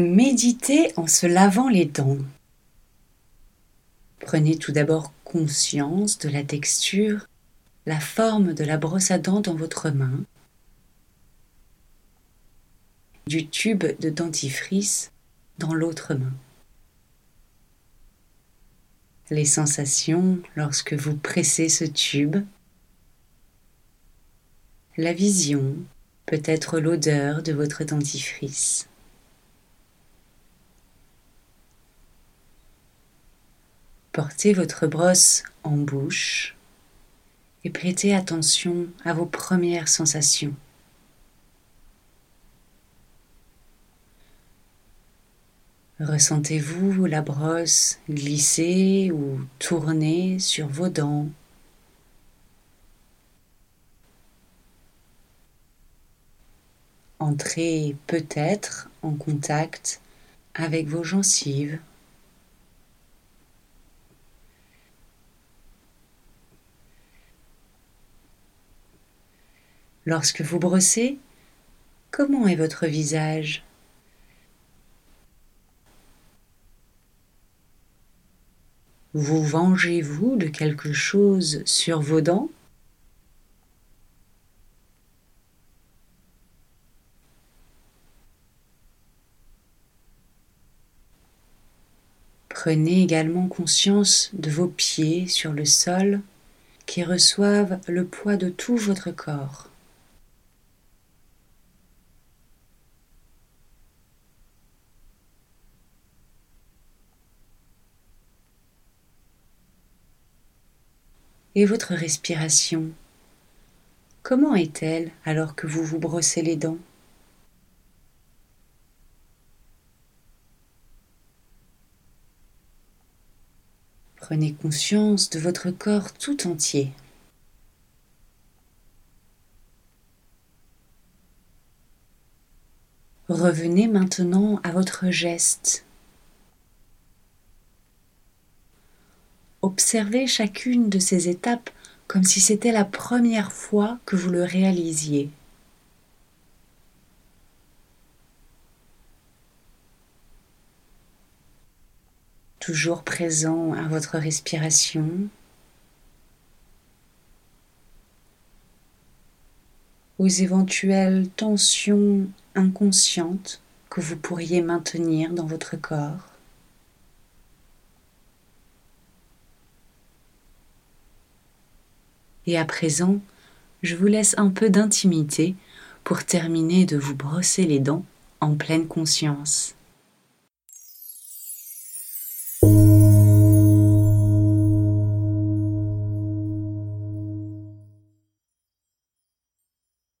méditer en se lavant les dents. Prenez tout d'abord conscience de la texture, la forme de la brosse à dents dans votre main, du tube de dentifrice dans l'autre main. Les sensations lorsque vous pressez ce tube, la vision, peut-être l'odeur de votre dentifrice. Portez votre brosse en bouche et prêtez attention à vos premières sensations. Ressentez-vous la brosse glisser ou tourner sur vos dents? Entrez peut-être en contact avec vos gencives Lorsque vous brossez, comment est votre visage? Vous vengez-vous de quelque chose sur vos dents? Prenez également conscience de vos pieds sur le sol qui reçoivent le poids de tout votre corps. Et votre respiration, comment est-elle alors que vous vous brossez les dents? Prenez conscience de votre corps tout entier. Revenez maintenant à votre geste Observez chacune de ces étapes comme si c'était la première fois que vous le réalisiez. Toujours présent à votre respiration. aux éventuelles tensions inconscientes que vous pourriez maintenir dans votre corps. Et à présent, je vous laisse un peu d'intimité pour terminer de vous brosser les dents en pleine conscience.